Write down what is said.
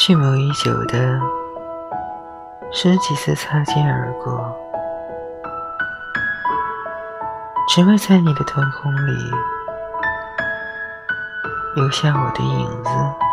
蓄谋已久的十几次擦肩而过只为在你的瞳孔里留下我的影子